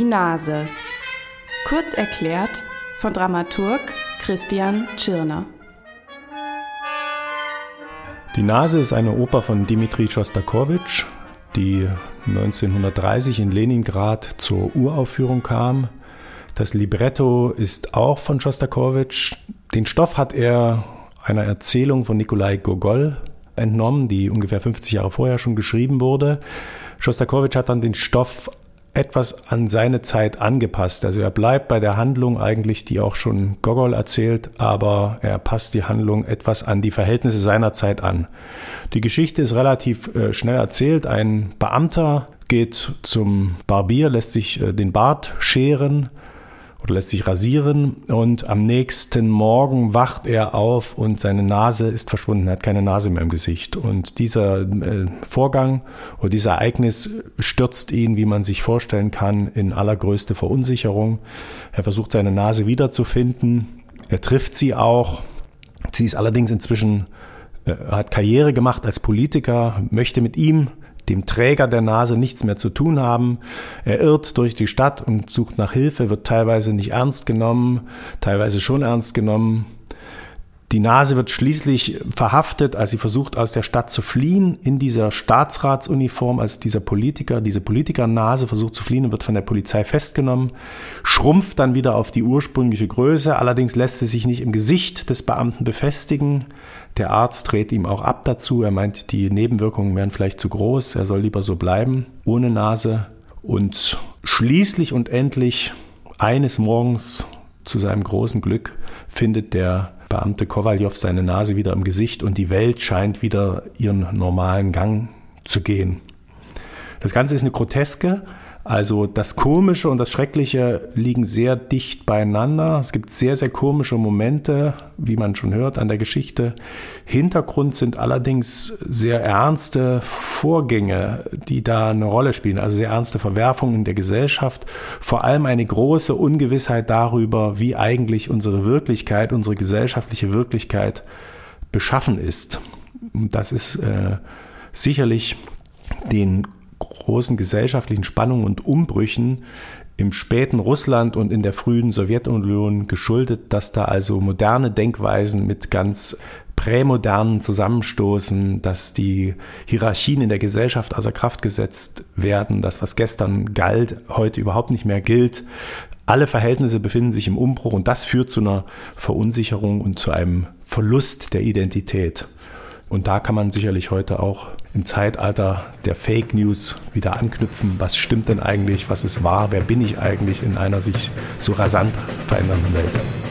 Die Nase. Kurz erklärt von Dramaturg Christian Tschirner. Die Nase ist eine Oper von Dmitri Schostakowitsch, die 1930 in Leningrad zur Uraufführung kam. Das Libretto ist auch von Schostakowitsch. Den Stoff hat er einer Erzählung von Nikolai Gogol entnommen, die ungefähr 50 Jahre vorher schon geschrieben wurde. Schostakowitsch hat dann den Stoff etwas an seine Zeit angepasst. Also er bleibt bei der Handlung eigentlich, die auch schon Gogol erzählt, aber er passt die Handlung etwas an die Verhältnisse seiner Zeit an. Die Geschichte ist relativ äh, schnell erzählt. Ein Beamter geht zum Barbier, lässt sich äh, den Bart scheren oder lässt sich rasieren und am nächsten Morgen wacht er auf und seine Nase ist verschwunden, er hat keine Nase mehr im Gesicht. Und dieser äh, Vorgang oder dieses Ereignis stürzt ihn, wie man sich vorstellen kann, in allergrößte Verunsicherung. Er versucht seine Nase wiederzufinden, er trifft sie auch. Sie ist allerdings inzwischen, äh, hat Karriere gemacht als Politiker, möchte mit ihm dem Träger der Nase nichts mehr zu tun haben. Er irrt durch die Stadt und sucht nach Hilfe, wird teilweise nicht ernst genommen, teilweise schon ernst genommen. Die Nase wird schließlich verhaftet, als sie versucht, aus der Stadt zu fliehen, in dieser Staatsratsuniform, als dieser Politiker, diese Politikernase versucht zu fliehen und wird von der Polizei festgenommen, schrumpft dann wieder auf die ursprüngliche Größe, allerdings lässt sie sich nicht im Gesicht des Beamten befestigen. Der Arzt dreht ihm auch ab dazu, er meint, die Nebenwirkungen wären vielleicht zu groß, er soll lieber so bleiben, ohne Nase. Und schließlich und endlich eines Morgens zu seinem großen Glück findet der Beamte Kowaljow seine Nase wieder im Gesicht und die Welt scheint wieder ihren normalen Gang zu gehen. Das Ganze ist eine Groteske, also das Komische und das Schreckliche liegen sehr dicht beieinander. Es gibt sehr, sehr komische Momente, wie man schon hört an der Geschichte. Hintergrund sind allerdings sehr ernste Vorgänge, die da eine Rolle spielen. Also sehr ernste Verwerfungen in der Gesellschaft. Vor allem eine große Ungewissheit darüber, wie eigentlich unsere Wirklichkeit, unsere gesellschaftliche Wirklichkeit beschaffen ist. Das ist äh, sicherlich den großen gesellschaftlichen Spannungen und Umbrüchen im späten Russland und in der frühen Sowjetunion geschuldet, dass da also moderne Denkweisen mit ganz prämodernen zusammenstoßen, dass die Hierarchien in der Gesellschaft außer Kraft gesetzt werden, dass was gestern galt, heute überhaupt nicht mehr gilt. Alle Verhältnisse befinden sich im Umbruch und das führt zu einer Verunsicherung und zu einem Verlust der Identität. Und da kann man sicherlich heute auch im Zeitalter der Fake News wieder anknüpfen. Was stimmt denn eigentlich? Was ist wahr? Wer bin ich eigentlich in einer sich so rasant verändernden Welt?